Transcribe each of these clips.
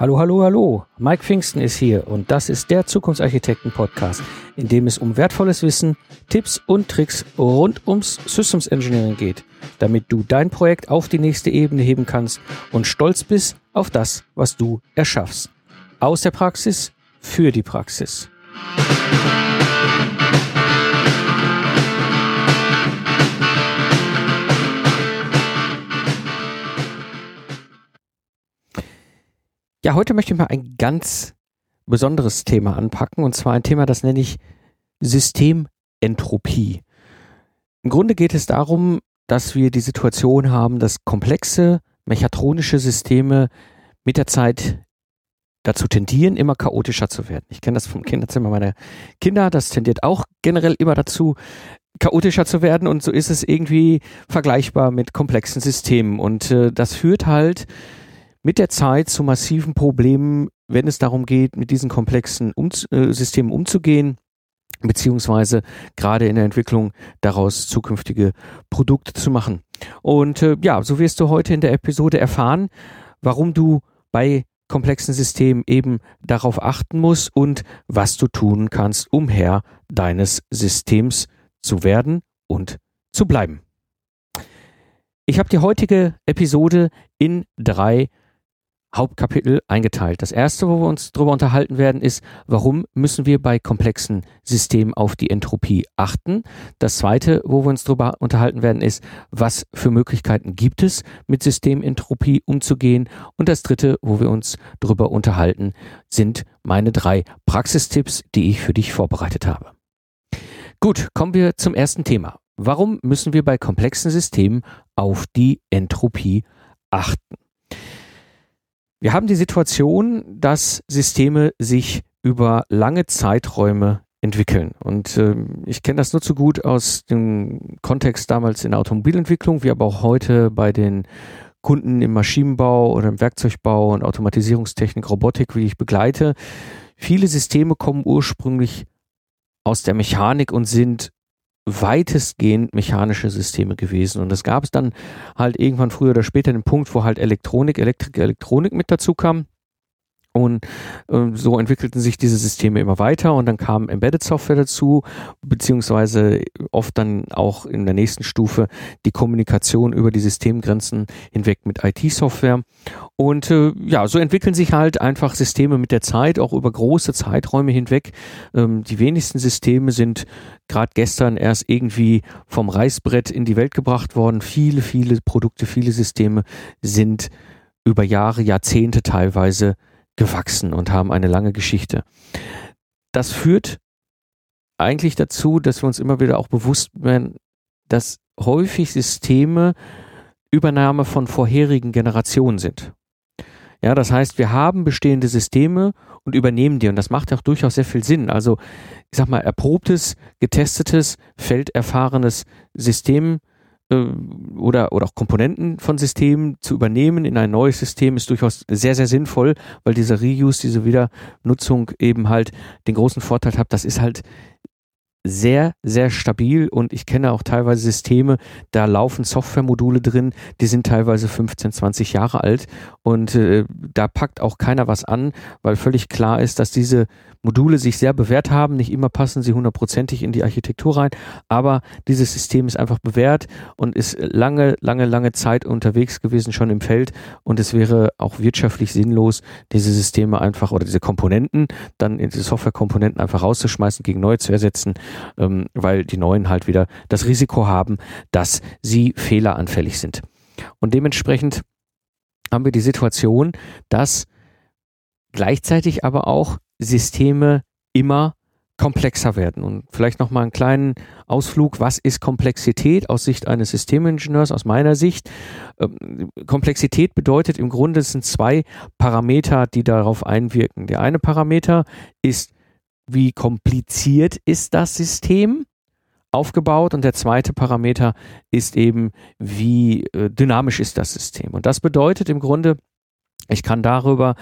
Hallo, hallo, hallo. Mike Pfingsten ist hier und das ist der Zukunftsarchitekten-Podcast, in dem es um wertvolles Wissen, Tipps und Tricks rund ums Systems Engineering geht, damit du dein Projekt auf die nächste Ebene heben kannst und stolz bist auf das, was du erschaffst. Aus der Praxis für die Praxis. Ja, heute möchte ich mal ein ganz besonderes Thema anpacken und zwar ein Thema, das nenne ich Systementropie. Im Grunde geht es darum, dass wir die Situation haben, dass komplexe mechatronische Systeme mit der Zeit dazu tendieren, immer chaotischer zu werden. Ich kenne das vom Kinderzimmer meiner Kinder, das tendiert auch generell immer dazu, chaotischer zu werden und so ist es irgendwie vergleichbar mit komplexen Systemen und äh, das führt halt mit der Zeit zu massiven Problemen, wenn es darum geht, mit diesen komplexen um äh, Systemen umzugehen, beziehungsweise gerade in der Entwicklung daraus zukünftige Produkte zu machen. Und äh, ja, so wirst du heute in der Episode erfahren, warum du bei komplexen Systemen eben darauf achten musst und was du tun kannst, um Herr deines Systems zu werden und zu bleiben. Ich habe die heutige Episode in drei Hauptkapitel eingeteilt. Das erste, wo wir uns darüber unterhalten werden, ist, warum müssen wir bei komplexen Systemen auf die Entropie achten. Das zweite, wo wir uns darüber unterhalten werden, ist, was für Möglichkeiten gibt es, mit Systementropie umzugehen. Und das dritte, wo wir uns darüber unterhalten, sind meine drei Praxistipps, die ich für dich vorbereitet habe. Gut, kommen wir zum ersten Thema. Warum müssen wir bei komplexen Systemen auf die Entropie achten? Wir haben die Situation, dass Systeme sich über lange Zeiträume entwickeln. Und äh, ich kenne das nur zu gut aus dem Kontext damals in der Automobilentwicklung, wie aber auch heute bei den Kunden im Maschinenbau oder im Werkzeugbau und Automatisierungstechnik, Robotik, wie ich begleite. Viele Systeme kommen ursprünglich aus der Mechanik und sind weitestgehend mechanische Systeme gewesen. Und es gab es dann halt irgendwann früher oder später den Punkt, wo halt Elektronik, Elektrik, Elektronik mit dazu kam. Und äh, so entwickelten sich diese Systeme immer weiter und dann kam Embedded Software dazu, beziehungsweise oft dann auch in der nächsten Stufe die Kommunikation über die Systemgrenzen hinweg mit IT-Software. Und äh, ja, so entwickeln sich halt einfach Systeme mit der Zeit, auch über große Zeiträume hinweg. Ähm, die wenigsten Systeme sind gerade gestern erst irgendwie vom Reißbrett in die Welt gebracht worden. Viele, viele Produkte, viele Systeme sind über Jahre, Jahrzehnte teilweise gewachsen und haben eine lange Geschichte. Das führt eigentlich dazu, dass wir uns immer wieder auch bewusst werden, dass häufig Systeme Übernahme von vorherigen Generationen sind. Ja, das heißt, wir haben bestehende Systeme und übernehmen die und das macht auch durchaus sehr viel Sinn. Also, ich sag mal, erprobtes, getestetes, felderfahrenes System oder, oder auch Komponenten von Systemen zu übernehmen in ein neues System ist durchaus sehr, sehr sinnvoll, weil diese Reuse, diese Wiedernutzung eben halt den großen Vorteil hat, das ist halt sehr, sehr stabil und ich kenne auch teilweise Systeme, da laufen Softwaremodule drin, die sind teilweise 15, 20 Jahre alt und äh, da packt auch keiner was an, weil völlig klar ist, dass diese Module sich sehr bewährt haben. Nicht immer passen sie hundertprozentig in die Architektur rein, aber dieses System ist einfach bewährt und ist lange, lange, lange Zeit unterwegs gewesen schon im Feld und es wäre auch wirtschaftlich sinnlos, diese Systeme einfach oder diese Komponenten dann in die Softwarekomponenten einfach rauszuschmeißen, gegen neue zu ersetzen, ähm, weil die neuen halt wieder das Risiko haben, dass sie fehleranfällig sind. Und dementsprechend haben wir die Situation, dass gleichzeitig aber auch Systeme immer komplexer werden. Und vielleicht noch mal einen kleinen Ausflug. Was ist Komplexität aus Sicht eines Systemingenieurs, aus meiner Sicht? Ähm, Komplexität bedeutet im Grunde, es sind zwei Parameter, die darauf einwirken. Der eine Parameter ist, wie kompliziert ist das System aufgebaut und der zweite Parameter ist eben, wie äh, dynamisch ist das System. Und das bedeutet im Grunde, ich kann darüber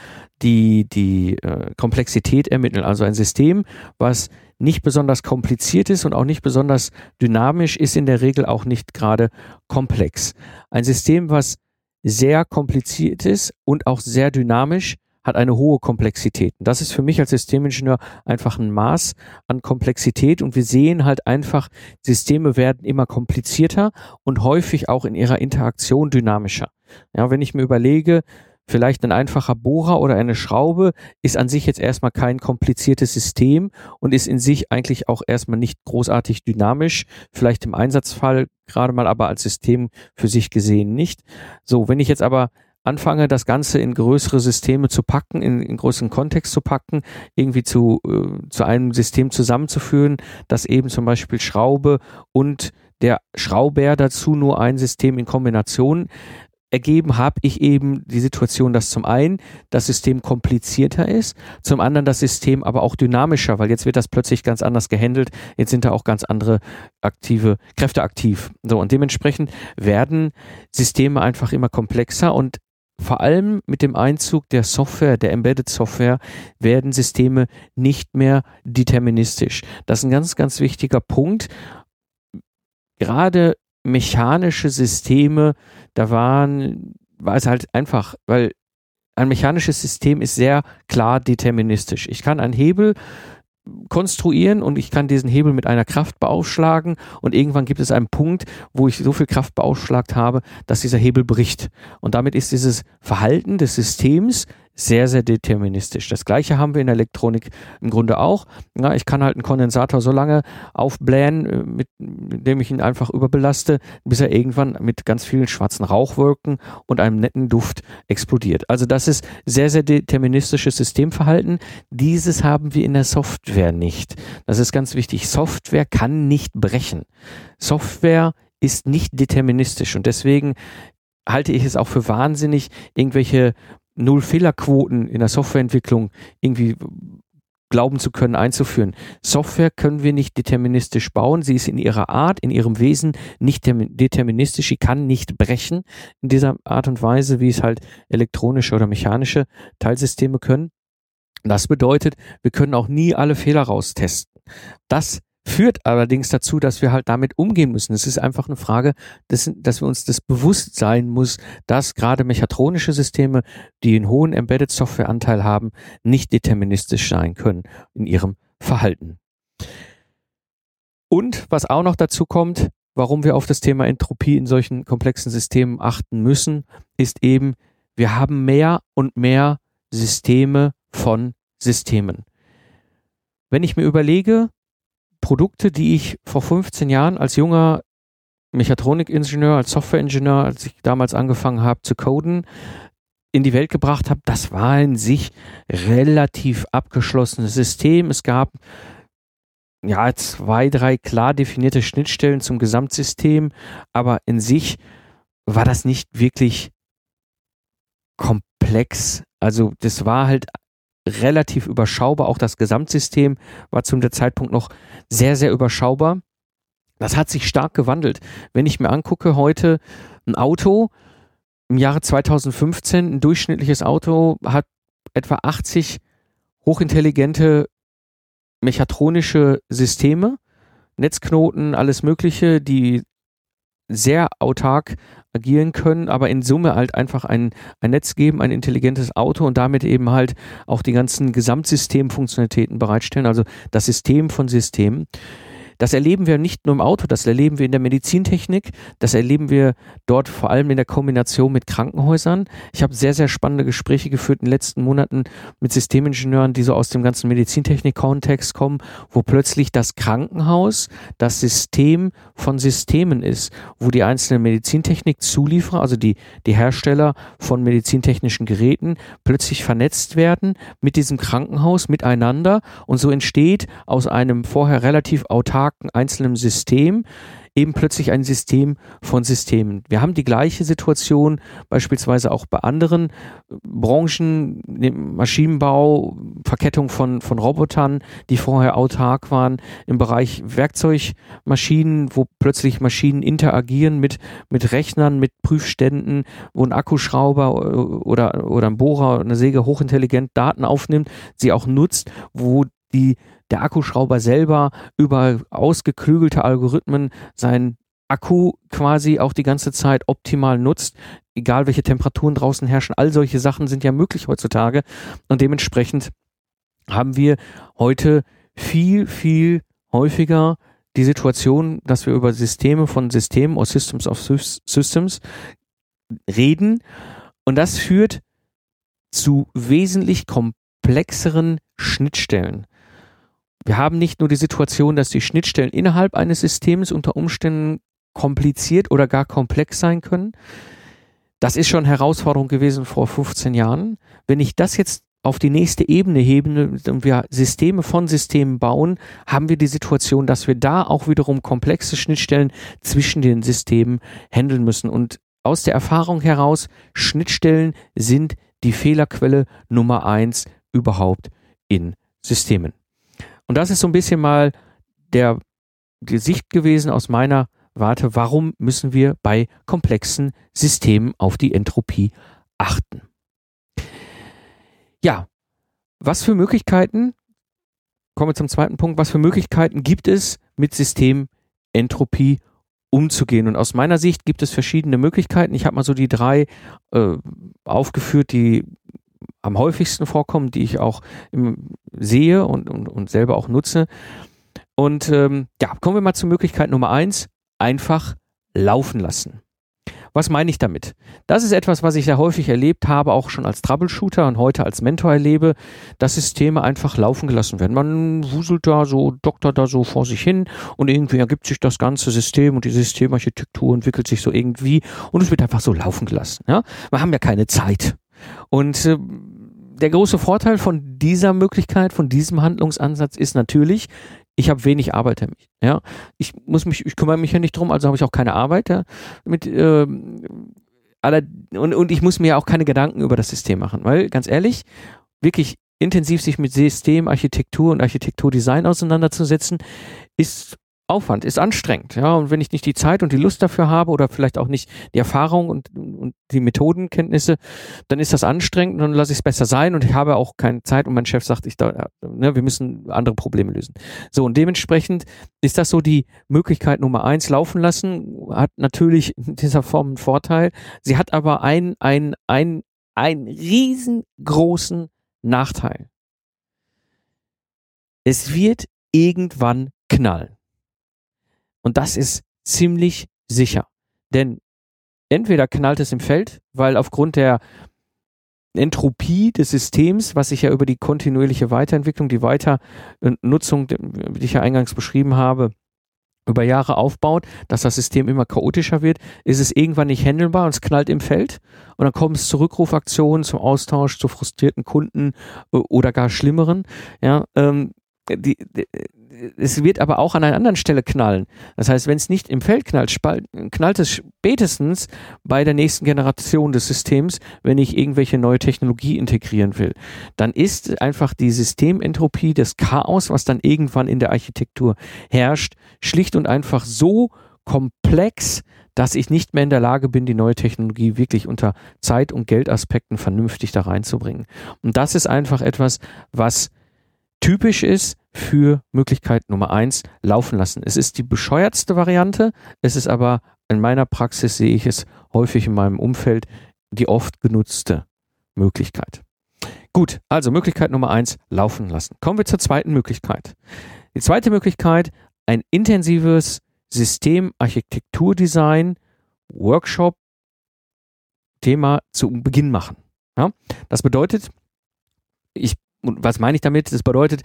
die, die äh, Komplexität ermitteln. Also ein System, was nicht besonders kompliziert ist und auch nicht besonders dynamisch, ist in der Regel auch nicht gerade komplex. Ein System, was sehr kompliziert ist und auch sehr dynamisch, hat eine hohe Komplexität. Und das ist für mich als Systemingenieur einfach ein Maß an Komplexität und wir sehen halt einfach, Systeme werden immer komplizierter und häufig auch in ihrer Interaktion dynamischer. Ja, wenn ich mir überlege, Vielleicht ein einfacher Bohrer oder eine Schraube ist an sich jetzt erstmal kein kompliziertes System und ist in sich eigentlich auch erstmal nicht großartig dynamisch. Vielleicht im Einsatzfall gerade mal aber als System für sich gesehen nicht. So, wenn ich jetzt aber anfange, das Ganze in größere Systeme zu packen, in, in größeren Kontext zu packen, irgendwie zu, äh, zu einem System zusammenzuführen, das eben zum Beispiel Schraube und der Schrauber dazu nur ein System in Kombination ergeben, habe ich eben die Situation, dass zum einen das System komplizierter ist, zum anderen das System aber auch dynamischer, weil jetzt wird das plötzlich ganz anders gehandelt, jetzt sind da auch ganz andere aktive Kräfte aktiv. So und dementsprechend werden Systeme einfach immer komplexer und vor allem mit dem Einzug der Software, der Embedded Software, werden Systeme nicht mehr deterministisch. Das ist ein ganz, ganz wichtiger Punkt. Gerade mechanische Systeme, da waren, war es halt einfach, weil ein mechanisches System ist sehr klar deterministisch. Ich kann einen Hebel konstruieren und ich kann diesen Hebel mit einer Kraft beaufschlagen und irgendwann gibt es einen Punkt, wo ich so viel Kraft beaufschlagt habe, dass dieser Hebel bricht. Und damit ist dieses Verhalten des Systems sehr, sehr deterministisch. Das gleiche haben wir in der Elektronik im Grunde auch. Ja, ich kann halt einen Kondensator so lange aufblähen, äh, mit, indem ich ihn einfach überbelaste, bis er irgendwann mit ganz vielen schwarzen Rauchwolken und einem netten Duft explodiert. Also das ist sehr, sehr deterministisches Systemverhalten. Dieses haben wir in der Software nicht. Das ist ganz wichtig. Software kann nicht brechen. Software ist nicht deterministisch und deswegen halte ich es auch für wahnsinnig, irgendwelche Null-Fehlerquoten in der Softwareentwicklung irgendwie glauben zu können, einzuführen. Software können wir nicht deterministisch bauen. Sie ist in ihrer Art, in ihrem Wesen nicht deterministisch. Sie kann nicht brechen in dieser Art und Weise, wie es halt elektronische oder mechanische Teilsysteme können. Das bedeutet, wir können auch nie alle Fehler raustesten. Das Führt allerdings dazu, dass wir halt damit umgehen müssen. Es ist einfach eine Frage, dass, dass wir uns das bewusst sein muss, dass gerade mechatronische Systeme, die einen hohen Embedded Software Anteil haben, nicht deterministisch sein können in ihrem Verhalten. Und was auch noch dazu kommt, warum wir auf das Thema Entropie in solchen komplexen Systemen achten müssen, ist eben, wir haben mehr und mehr Systeme von Systemen. Wenn ich mir überlege, Produkte, die ich vor 15 Jahren als junger Mechatronikingenieur, als Softwareingenieur, als ich damals angefangen habe zu coden, in die Welt gebracht habe, das war in sich relativ abgeschlossenes System. Es gab ja zwei, drei klar definierte Schnittstellen zum Gesamtsystem, aber in sich war das nicht wirklich komplex. Also das war halt relativ überschaubar. Auch das Gesamtsystem war zum Zeitpunkt noch sehr, sehr überschaubar. Das hat sich stark gewandelt. Wenn ich mir angucke, heute ein Auto im Jahre 2015, ein durchschnittliches Auto hat etwa 80 hochintelligente mechatronische Systeme, Netzknoten, alles Mögliche, die sehr autark agieren können, aber in Summe halt einfach ein, ein Netz geben, ein intelligentes Auto und damit eben halt auch die ganzen Gesamtsystemfunktionalitäten bereitstellen, also das System von Systemen. Das erleben wir nicht nur im Auto, das erleben wir in der Medizintechnik, das erleben wir dort vor allem in der Kombination mit Krankenhäusern. Ich habe sehr, sehr spannende Gespräche geführt in den letzten Monaten mit Systemingenieuren, die so aus dem ganzen Medizintechnik-Kontext kommen, wo plötzlich das Krankenhaus das System von Systemen ist, wo die einzelnen Medizintechnik-Zulieferer, also die, die Hersteller von medizintechnischen Geräten, plötzlich vernetzt werden mit diesem Krankenhaus miteinander und so entsteht aus einem vorher relativ autarken abstrakten einzelnen System eben plötzlich ein System von Systemen. Wir haben die gleiche Situation beispielsweise auch bei anderen Branchen, Maschinenbau, Verkettung von, von Robotern, die vorher autark waren, im Bereich Werkzeugmaschinen, wo plötzlich Maschinen interagieren mit, mit Rechnern, mit Prüfständen, wo ein Akkuschrauber oder, oder ein Bohrer, eine Säge hochintelligent Daten aufnimmt, sie auch nutzt, wo die der Akkuschrauber selber über ausgeklügelte Algorithmen sein Akku quasi auch die ganze Zeit optimal nutzt, egal welche Temperaturen draußen herrschen. All solche Sachen sind ja möglich heutzutage und dementsprechend haben wir heute viel, viel häufiger die Situation, dass wir über Systeme von Systemen oder Systems of Systems reden und das führt zu wesentlich komplexeren Schnittstellen. Wir haben nicht nur die Situation, dass die Schnittstellen innerhalb eines Systems unter Umständen kompliziert oder gar komplex sein können. Das ist schon Herausforderung gewesen vor 15 Jahren. Wenn ich das jetzt auf die nächste Ebene heben und wir Systeme von Systemen bauen, haben wir die Situation, dass wir da auch wiederum komplexe Schnittstellen zwischen den Systemen handeln müssen. Und aus der Erfahrung heraus, Schnittstellen sind die Fehlerquelle Nummer eins überhaupt in Systemen. Und das ist so ein bisschen mal der, die Sicht gewesen aus meiner Warte, warum müssen wir bei komplexen Systemen auf die Entropie achten? Ja, was für Möglichkeiten, kommen wir zum zweiten Punkt, was für Möglichkeiten gibt es, mit Systementropie umzugehen? Und aus meiner Sicht gibt es verschiedene Möglichkeiten. Ich habe mal so die drei äh, aufgeführt, die am häufigsten vorkommen, die ich auch sehe und, und, und selber auch nutze. Und ähm, ja, kommen wir mal zur Möglichkeit Nummer eins, einfach laufen lassen. Was meine ich damit? Das ist etwas, was ich sehr häufig erlebt habe, auch schon als Troubleshooter und heute als Mentor erlebe, dass Systeme einfach laufen gelassen werden. Man wuselt da so, doktert da so vor sich hin und irgendwie ergibt sich das ganze System und die Systemarchitektur entwickelt sich so irgendwie und es wird einfach so laufen gelassen. Ja? Wir haben ja keine Zeit. Und äh, der große Vorteil von dieser Möglichkeit, von diesem Handlungsansatz ist natürlich, ich habe wenig Arbeit damit. Ja, ich muss mich, ich kümmere mich ja nicht drum, also habe ich auch keine Arbeit ja, mit. Äh, aller, und, und ich muss mir auch keine Gedanken über das System machen, weil ganz ehrlich, wirklich intensiv sich mit Systemarchitektur und Architekturdesign auseinanderzusetzen, ist Aufwand, ist anstrengend, ja. Und wenn ich nicht die Zeit und die Lust dafür habe oder vielleicht auch nicht die Erfahrung und, und die Methodenkenntnisse, dann ist das anstrengend und dann lasse ich es besser sein und ich habe auch keine Zeit und mein Chef sagt, ich da, ne, wir müssen andere Probleme lösen. So, und dementsprechend ist das so die Möglichkeit Nummer eins, laufen lassen, hat natürlich in dieser Form einen Vorteil. Sie hat aber einen, einen, einen, einen riesengroßen Nachteil. Es wird irgendwann knallen. Und das ist ziemlich sicher. Denn entweder knallt es im Feld, weil aufgrund der Entropie des Systems, was sich ja über die kontinuierliche Weiterentwicklung, die Weiternutzung, die ich ja eingangs beschrieben habe, über Jahre aufbaut, dass das System immer chaotischer wird, ist es irgendwann nicht handelbar und es knallt im Feld und dann kommt es zu Rückrufaktionen, zum Austausch, zu frustrierten Kunden äh, oder gar schlimmeren. Ja, ähm, die, die, es wird aber auch an einer anderen Stelle knallen. Das heißt, wenn es nicht im Feld knallt, knallt es spätestens bei der nächsten Generation des Systems, wenn ich irgendwelche neue Technologie integrieren will. Dann ist einfach die Systementropie, das Chaos, was dann irgendwann in der Architektur herrscht, schlicht und einfach so komplex, dass ich nicht mehr in der Lage bin, die neue Technologie wirklich unter Zeit- und Geldaspekten vernünftig da reinzubringen. Und das ist einfach etwas, was typisch ist für Möglichkeit Nummer eins, laufen lassen. Es ist die bescheuertste Variante, es ist aber in meiner Praxis sehe ich es häufig in meinem Umfeld die oft genutzte Möglichkeit. Gut, also Möglichkeit Nummer eins, laufen lassen. Kommen wir zur zweiten Möglichkeit. Die zweite Möglichkeit, ein intensives Systemarchitekturdesign Workshop Thema zu Beginn machen. Ja, das bedeutet, ich und was meine ich damit? Das bedeutet,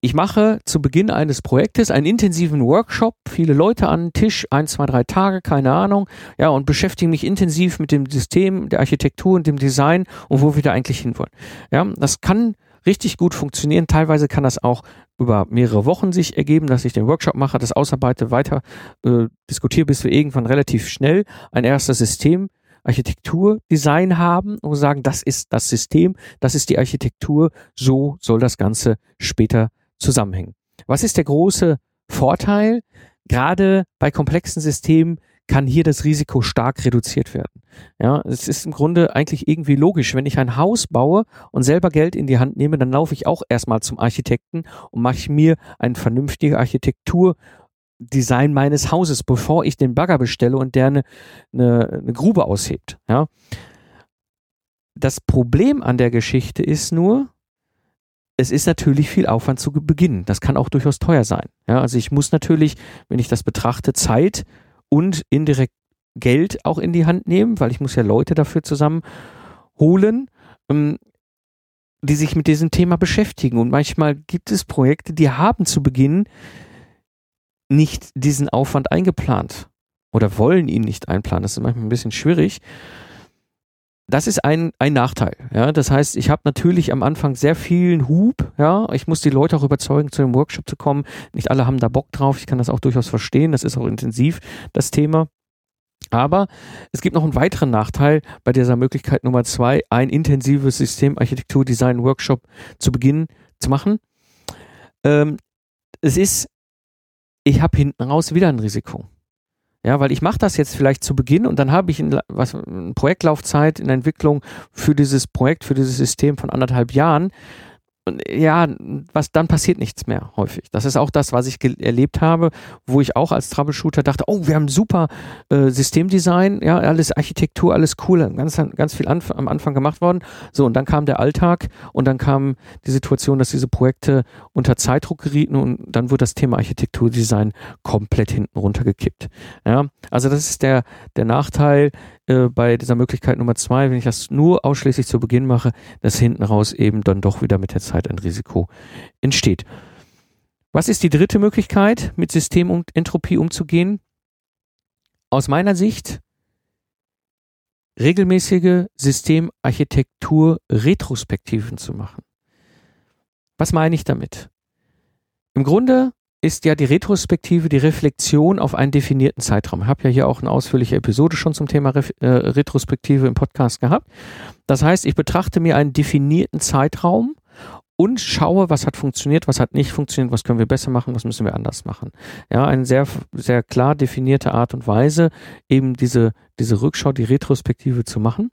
ich mache zu Beginn eines Projektes einen intensiven Workshop, viele Leute an den Tisch, ein, zwei, drei Tage, keine Ahnung, ja, und beschäftige mich intensiv mit dem System, der Architektur und dem Design und wo wir da eigentlich hinwollen. Ja, das kann richtig gut funktionieren. Teilweise kann das auch über mehrere Wochen sich ergeben, dass ich den Workshop mache, das ausarbeite, weiter äh, diskutiere, bis wir irgendwann relativ schnell ein erstes System Architekturdesign haben und sagen, das ist das System, das ist die Architektur, so soll das Ganze später zusammenhängen. Was ist der große Vorteil? Gerade bei komplexen Systemen kann hier das Risiko stark reduziert werden. Ja, es ist im Grunde eigentlich irgendwie logisch. Wenn ich ein Haus baue und selber Geld in die Hand nehme, dann laufe ich auch erstmal zum Architekten und mache mir eine vernünftige Architektur Design meines Hauses, bevor ich den Bagger bestelle und der eine, eine, eine Grube aushebt. Ja. Das Problem an der Geschichte ist nur, es ist natürlich viel Aufwand zu Beginn. Das kann auch durchaus teuer sein. Ja, also ich muss natürlich, wenn ich das betrachte, Zeit und indirekt Geld auch in die Hand nehmen, weil ich muss ja Leute dafür zusammenholen, ähm, die sich mit diesem Thema beschäftigen. Und manchmal gibt es Projekte, die haben zu Beginn nicht diesen Aufwand eingeplant oder wollen ihn nicht einplanen. Das ist manchmal ein bisschen schwierig. Das ist ein, ein Nachteil. Ja, das heißt, ich habe natürlich am Anfang sehr vielen Hub. Ja, ich muss die Leute auch überzeugen, zu dem Workshop zu kommen. Nicht alle haben da Bock drauf. Ich kann das auch durchaus verstehen. Das ist auch intensiv, das Thema. Aber es gibt noch einen weiteren Nachteil bei dieser Möglichkeit Nummer zwei, ein intensives Systemarchitektur-Design-Workshop zu Beginn zu machen. Ähm, es ist, ich habe hinten raus wieder ein Risiko. Ja, weil ich mache das jetzt vielleicht zu Beginn und dann habe ich ein, was, eine Projektlaufzeit in Entwicklung für dieses Projekt, für dieses System von anderthalb Jahren ja, was dann passiert nichts mehr häufig. Das ist auch das, was ich erlebt habe, wo ich auch als Troubleshooter dachte, oh, wir haben super äh, Systemdesign, ja, alles Architektur, alles cool, ganz, ganz viel anf am Anfang gemacht worden. So, und dann kam der Alltag und dann kam die Situation, dass diese Projekte unter Zeitdruck gerieten und dann wurde das Thema Architekturdesign komplett hinten runtergekippt. Ja, also das ist der, der Nachteil, äh, bei dieser Möglichkeit Nummer zwei, wenn ich das nur ausschließlich zu Beginn mache, dass hinten raus eben dann doch wieder mit der Zeit ein Risiko entsteht. Was ist die dritte Möglichkeit, mit System und Entropie umzugehen? Aus meiner Sicht regelmäßige Systemarchitektur-Retrospektiven zu machen. Was meine ich damit? Im Grunde ist ja die Retrospektive die Reflexion auf einen definierten Zeitraum. Ich habe ja hier auch eine ausführliche Episode schon zum Thema Re äh, Retrospektive im Podcast gehabt. Das heißt, ich betrachte mir einen definierten Zeitraum und schaue, was hat funktioniert, was hat nicht funktioniert, was können wir besser machen, was müssen wir anders machen. Ja, eine sehr, sehr klar definierte Art und Weise, eben diese, diese Rückschau, die Retrospektive zu machen.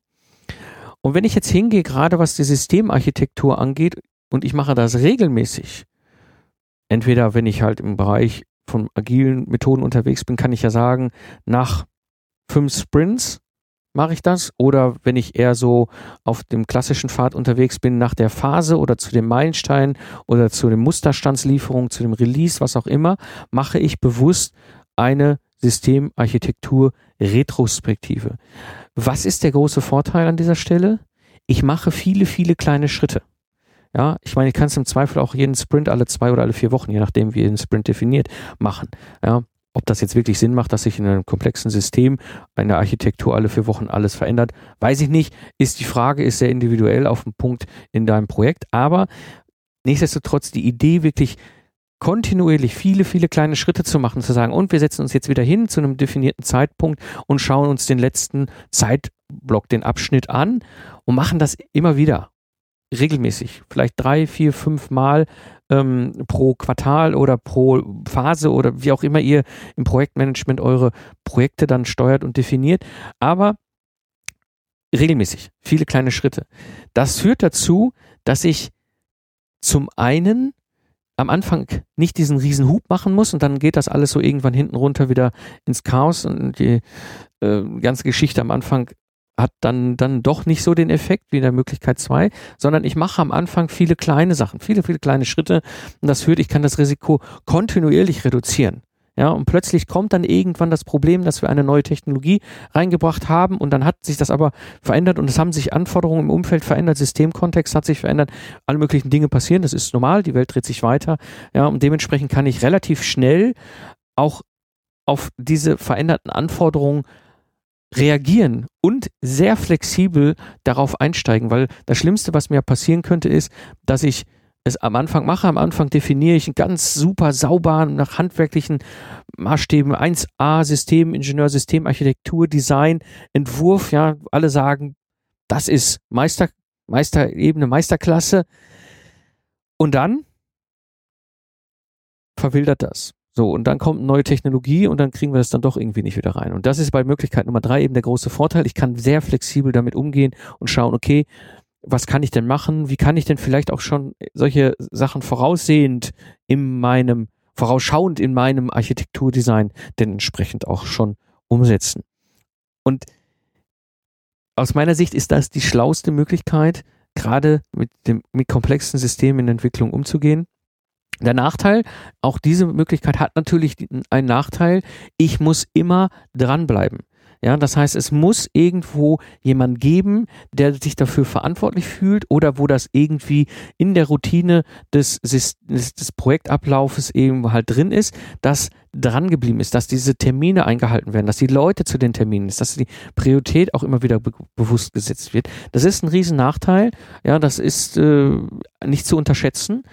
Und wenn ich jetzt hingehe, gerade was die Systemarchitektur angeht, und ich mache das regelmäßig, entweder wenn ich halt im Bereich von agilen Methoden unterwegs bin, kann ich ja sagen, nach fünf Sprints mache ich das oder wenn ich eher so auf dem klassischen Pfad unterwegs bin, nach der Phase oder zu dem Meilenstein oder zu dem Musterstandslieferung, zu dem Release, was auch immer, mache ich bewusst eine Systemarchitektur Retrospektive. Was ist der große Vorteil an dieser Stelle? Ich mache viele, viele kleine Schritte. Ja, ich meine, ich kann es im Zweifel auch jeden Sprint alle zwei oder alle vier Wochen, je nachdem, wie ihr den Sprint definiert, machen. Ja, ob das jetzt wirklich Sinn macht, dass sich in einem komplexen System eine Architektur alle vier Wochen alles verändert, weiß ich nicht. Ist die Frage, ist sehr individuell auf dem Punkt in deinem Projekt. Aber nichtsdestotrotz die Idee wirklich kontinuierlich viele, viele kleine Schritte zu machen, zu sagen, und wir setzen uns jetzt wieder hin zu einem definierten Zeitpunkt und schauen uns den letzten Zeitblock, den Abschnitt an und machen das immer wieder regelmäßig, vielleicht drei, vier, fünf Mal ähm, pro Quartal oder pro Phase oder wie auch immer ihr im Projektmanagement eure Projekte dann steuert und definiert, aber regelmäßig, viele kleine Schritte. Das führt dazu, dass ich zum einen am Anfang nicht diesen riesen Hub machen muss und dann geht das alles so irgendwann hinten runter wieder ins Chaos und die äh, ganze Geschichte am Anfang hat dann, dann doch nicht so den Effekt wie in der Möglichkeit 2, sondern ich mache am Anfang viele kleine Sachen, viele, viele kleine Schritte und das führt, ich kann das Risiko kontinuierlich reduzieren. Ja, und plötzlich kommt dann irgendwann das Problem, dass wir eine neue Technologie reingebracht haben und dann hat sich das aber verändert und es haben sich Anforderungen im Umfeld verändert, Systemkontext hat sich verändert, alle möglichen Dinge passieren, das ist normal, die Welt dreht sich weiter. Ja, und dementsprechend kann ich relativ schnell auch auf diese veränderten Anforderungen reagieren und sehr flexibel darauf einsteigen, weil das Schlimmste, was mir passieren könnte, ist, dass ich es am Anfang mache. Am Anfang definiere ich einen ganz super sauberen, nach handwerklichen Maßstäben 1A System, Ingenieur, System, Architektur, Design, Entwurf. Ja, alle sagen, das ist Meister, Meisterebene, Meisterklasse. Und dann verwildert das. So, und dann kommt neue Technologie und dann kriegen wir das dann doch irgendwie nicht wieder rein. Und das ist bei Möglichkeit Nummer drei eben der große Vorteil. Ich kann sehr flexibel damit umgehen und schauen, okay, was kann ich denn machen? Wie kann ich denn vielleicht auch schon solche Sachen voraussehend in meinem vorausschauend in meinem Architekturdesign denn entsprechend auch schon umsetzen. Und aus meiner Sicht ist das die schlauste Möglichkeit, gerade mit dem mit komplexen Systemen in Entwicklung umzugehen. Der Nachteil, auch diese Möglichkeit hat natürlich einen Nachteil. Ich muss immer dranbleiben. Ja, das heißt, es muss irgendwo jemand geben, der sich dafür verantwortlich fühlt oder wo das irgendwie in der Routine des, des, des Projektablaufes eben halt drin ist, dass dran geblieben ist, dass diese Termine eingehalten werden, dass die Leute zu den Terminen ist, dass die Priorität auch immer wieder be bewusst gesetzt wird. Das ist ein riesen Nachteil. Ja, das ist äh, nicht zu unterschätzen.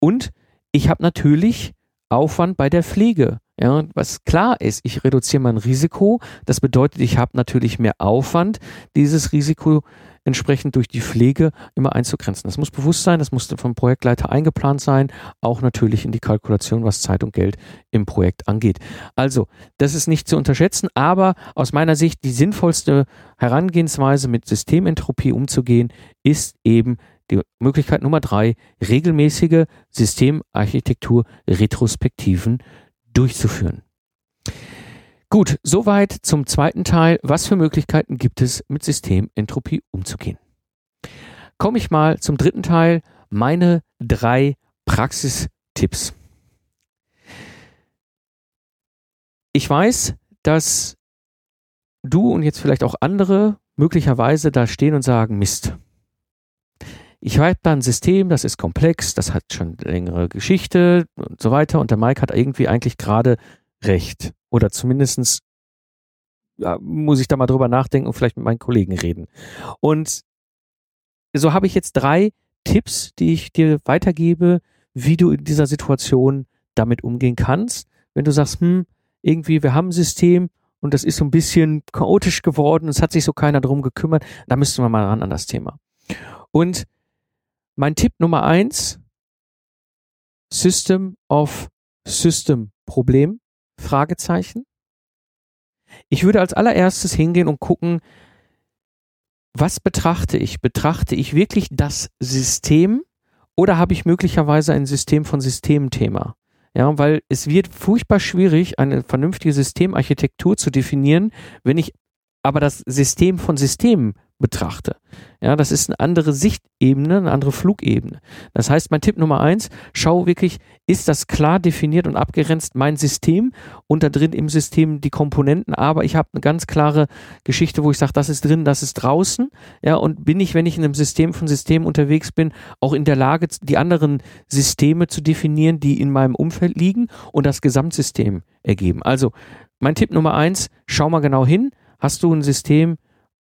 Und ich habe natürlich Aufwand bei der Pflege. Ja, was klar ist, ich reduziere mein Risiko. Das bedeutet, ich habe natürlich mehr Aufwand, dieses Risiko entsprechend durch die Pflege immer einzugrenzen. Das muss bewusst sein, das muss vom Projektleiter eingeplant sein, auch natürlich in die Kalkulation, was Zeit und Geld im Projekt angeht. Also, das ist nicht zu unterschätzen, aber aus meiner Sicht die sinnvollste Herangehensweise mit Systementropie umzugehen, ist eben die Möglichkeit Nummer drei, regelmäßige Systemarchitektur-Retrospektiven durchzuführen. Gut, soweit zum zweiten Teil. Was für Möglichkeiten gibt es, mit Systementropie umzugehen? Komme ich mal zum dritten Teil, meine drei Praxistipps. Ich weiß, dass du und jetzt vielleicht auch andere möglicherweise da stehen und sagen, Mist, ich habe da ein System, das ist komplex, das hat schon längere Geschichte und so weiter. Und der Mike hat irgendwie eigentlich gerade recht. Oder zumindestens ja, muss ich da mal drüber nachdenken und vielleicht mit meinen Kollegen reden. Und so habe ich jetzt drei Tipps, die ich dir weitergebe, wie du in dieser Situation damit umgehen kannst. Wenn du sagst, hm, irgendwie, wir haben ein System und das ist so ein bisschen chaotisch geworden, es hat sich so keiner drum gekümmert, da müssten wir mal ran an das Thema. Und mein Tipp Nummer eins, System of System Problem, Fragezeichen. Ich würde als allererstes hingehen und gucken, was betrachte ich? Betrachte ich wirklich das System oder habe ich möglicherweise ein System von Systemthema? Ja, weil es wird furchtbar schwierig, eine vernünftige Systemarchitektur zu definieren, wenn ich aber das System von Systemen betrachte. Ja, das ist eine andere Sichtebene, eine andere Flugebene. Das heißt, mein Tipp Nummer eins, schau wirklich, ist das klar definiert und abgrenzt mein System und da drin im System die Komponenten, aber ich habe eine ganz klare Geschichte, wo ich sage, das ist drin, das ist draußen. Ja, und bin ich, wenn ich in einem System von Systemen unterwegs bin, auch in der Lage, die anderen Systeme zu definieren, die in meinem Umfeld liegen und das Gesamtsystem ergeben. Also, mein Tipp Nummer eins, schau mal genau hin. Hast du ein System,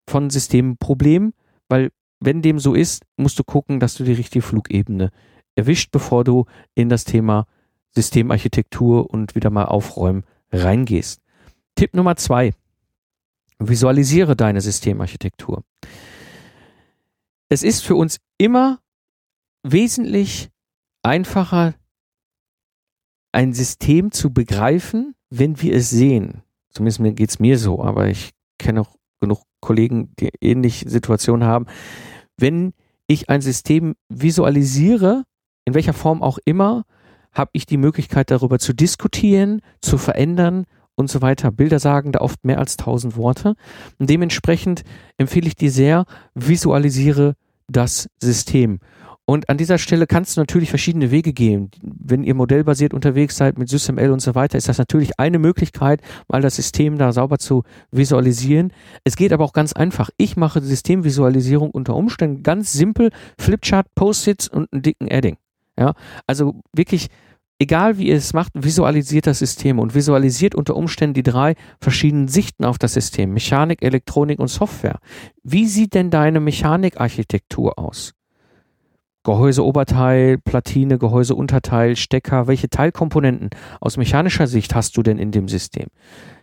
von Systemproblem, weil wenn dem so ist, musst du gucken, dass du die richtige Flugebene erwischt, bevor du in das Thema Systemarchitektur und wieder mal aufräumen reingehst. Tipp Nummer zwei. Visualisiere deine Systemarchitektur. Es ist für uns immer wesentlich einfacher, ein System zu begreifen, wenn wir es sehen. Zumindest geht es mir so, aber ich kenne auch genug Kollegen, die ähnliche Situationen haben. Wenn ich ein System visualisiere, in welcher Form auch immer, habe ich die Möglichkeit darüber zu diskutieren, zu verändern und so weiter. Bilder sagen da oft mehr als tausend Worte. Und dementsprechend empfehle ich dir sehr, visualisiere das System. Und an dieser Stelle kannst du natürlich verschiedene Wege gehen. Wenn ihr modellbasiert unterwegs seid mit SysML und so weiter, ist das natürlich eine Möglichkeit, mal das System da sauber zu visualisieren. Es geht aber auch ganz einfach. Ich mache Systemvisualisierung unter Umständen ganz simpel. Flipchart, Post-its und einen dicken Adding. Ja, also wirklich, egal wie ihr es macht, visualisiert das System und visualisiert unter Umständen die drei verschiedenen Sichten auf das System. Mechanik, Elektronik und Software. Wie sieht denn deine Mechanikarchitektur aus? Gehäuseoberteil, Platine, Gehäuseunterteil, Stecker, welche Teilkomponenten aus mechanischer Sicht hast du denn in dem System?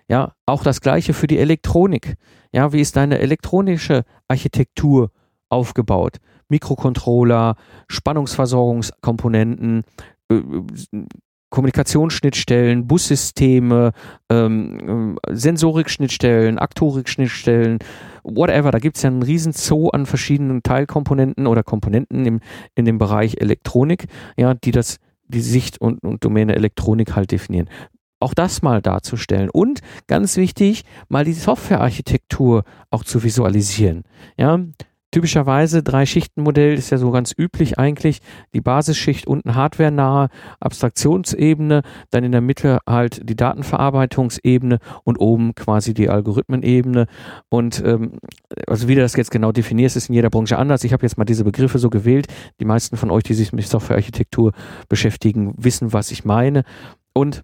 Ja, auch das gleiche für die Elektronik. Ja, wie ist deine elektronische Architektur aufgebaut? Mikrocontroller, Spannungsversorgungskomponenten, äh, Kommunikationsschnittstellen, Bussysteme, ähm, Sensorikschnittstellen, Aktorikschnittstellen, whatever. Da gibt es ja einen riesen Zoo an verschiedenen Teilkomponenten oder Komponenten im, in dem Bereich Elektronik, ja, die das die Sicht und, und Domäne Elektronik halt definieren. Auch das mal darzustellen und ganz wichtig, mal die Softwarearchitektur auch zu visualisieren. Ja, typischerweise Drei-Schichten-Modell ist ja so ganz üblich eigentlich. Die Basisschicht unten hardware-nahe Abstraktionsebene, dann in der Mitte halt die Datenverarbeitungsebene und oben quasi die Algorithmenebene. Und ähm, also wie du das jetzt genau definierst, ist in jeder Branche anders. Ich habe jetzt mal diese Begriffe so gewählt. Die meisten von euch, die sich mit Softwarearchitektur beschäftigen, wissen, was ich meine. Und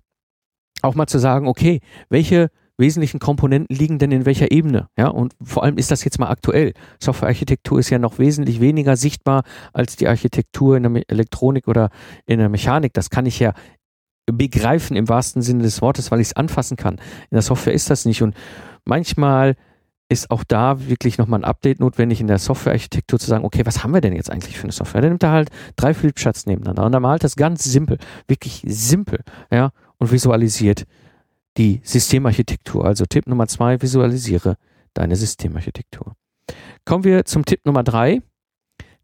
auch mal zu sagen, okay, welche wesentlichen Komponenten liegen denn in welcher Ebene? Ja, und vor allem ist das jetzt mal aktuell. Softwarearchitektur ist ja noch wesentlich weniger sichtbar als die Architektur in der Elektronik oder in der Mechanik. Das kann ich ja begreifen im wahrsten Sinne des Wortes, weil ich es anfassen kann. In der Software ist das nicht. Und manchmal ist auch da wirklich nochmal ein Update notwendig in der Softwarearchitektur zu sagen, okay, was haben wir denn jetzt eigentlich für eine Software? Dann nimmt er halt drei Flipcharts nebeneinander und dann malt das ganz simpel, wirklich simpel, ja, und visualisiert die Systemarchitektur. Also Tipp Nummer zwei, visualisiere deine Systemarchitektur. Kommen wir zum Tipp Nummer drei.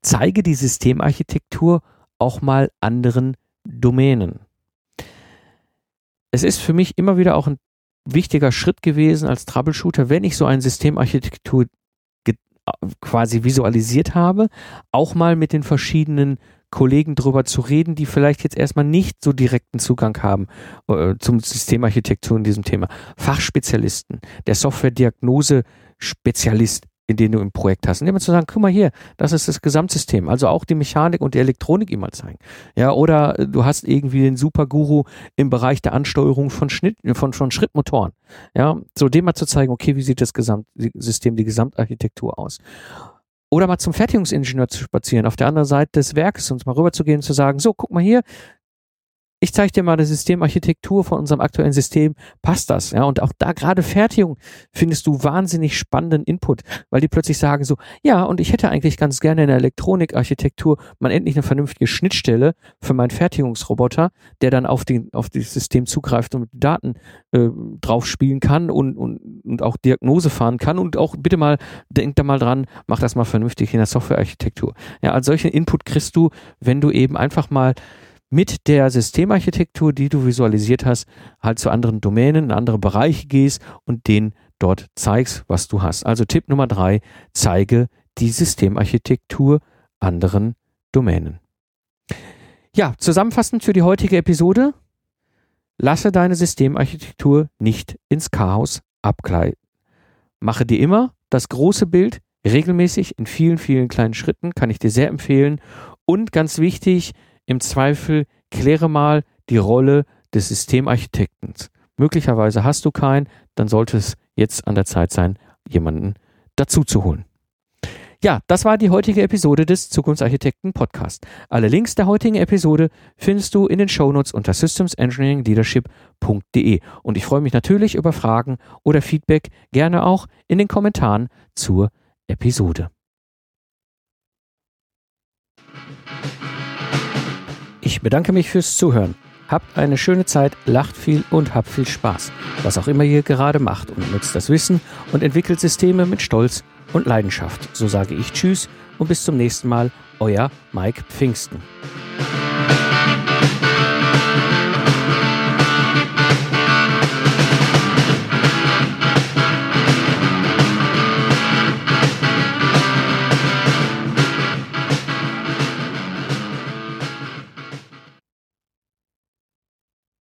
Zeige die Systemarchitektur auch mal anderen Domänen. Es ist für mich immer wieder auch ein wichtiger Schritt gewesen als Troubleshooter, wenn ich so eine Systemarchitektur quasi visualisiert habe, auch mal mit den verschiedenen Kollegen drüber zu reden, die vielleicht jetzt erstmal nicht so direkten Zugang haben äh, zum Systemarchitektur in diesem Thema. Fachspezialisten, der Software-Diagnose-Spezialist, in den du im Projekt hast. Und immer zu sagen, guck mal hier, das ist das Gesamtsystem. Also auch die Mechanik und die Elektronik immer zeigen. Ja, oder du hast irgendwie den Superguru im Bereich der Ansteuerung von Schnitt, von, von Schrittmotoren. Ja, so dem mal zu zeigen, okay, wie sieht das Gesamtsystem, die Gesamtarchitektur aus? Oder mal zum Fertigungsingenieur zu spazieren, auf der anderen Seite des Werkes und mal rüber zu gehen und zu sagen, so, guck mal hier, ich zeige dir mal die Systemarchitektur von unserem aktuellen System, passt das? Ja, und auch da gerade Fertigung findest du wahnsinnig spannenden Input, weil die plötzlich sagen so, ja, und ich hätte eigentlich ganz gerne in der Elektronikarchitektur mal endlich eine vernünftige Schnittstelle für meinen Fertigungsroboter, der dann auf, den, auf das System zugreift und Daten äh, drauf spielen kann und, und, und auch Diagnose fahren kann und auch bitte mal, denk da mal dran, mach das mal vernünftig in der Softwarearchitektur. Ja, als solchen Input kriegst du, wenn du eben einfach mal mit der Systemarchitektur, die du visualisiert hast, halt zu anderen Domänen, in andere Bereiche gehst und denen dort zeigst, was du hast. Also Tipp Nummer drei, zeige die Systemarchitektur anderen Domänen. Ja, zusammenfassend für die heutige Episode, lasse deine Systemarchitektur nicht ins Chaos abgleiten. Mache dir immer das große Bild regelmäßig in vielen, vielen kleinen Schritten, kann ich dir sehr empfehlen. Und ganz wichtig, im Zweifel kläre mal die Rolle des Systemarchitekten. Möglicherweise hast du keinen, dann sollte es jetzt an der Zeit sein, jemanden dazu zu holen. Ja, das war die heutige Episode des Zukunftsarchitekten Podcast. Alle Links der heutigen Episode findest du in den Shownotes unter systemsengineeringleadership.de und ich freue mich natürlich über Fragen oder Feedback gerne auch in den Kommentaren zur Episode. Ich bedanke mich fürs Zuhören. Habt eine schöne Zeit, lacht viel und habt viel Spaß. Was auch immer ihr gerade macht und nutzt das Wissen und entwickelt Systeme mit Stolz und Leidenschaft. So sage ich Tschüss und bis zum nächsten Mal, euer Mike Pfingsten.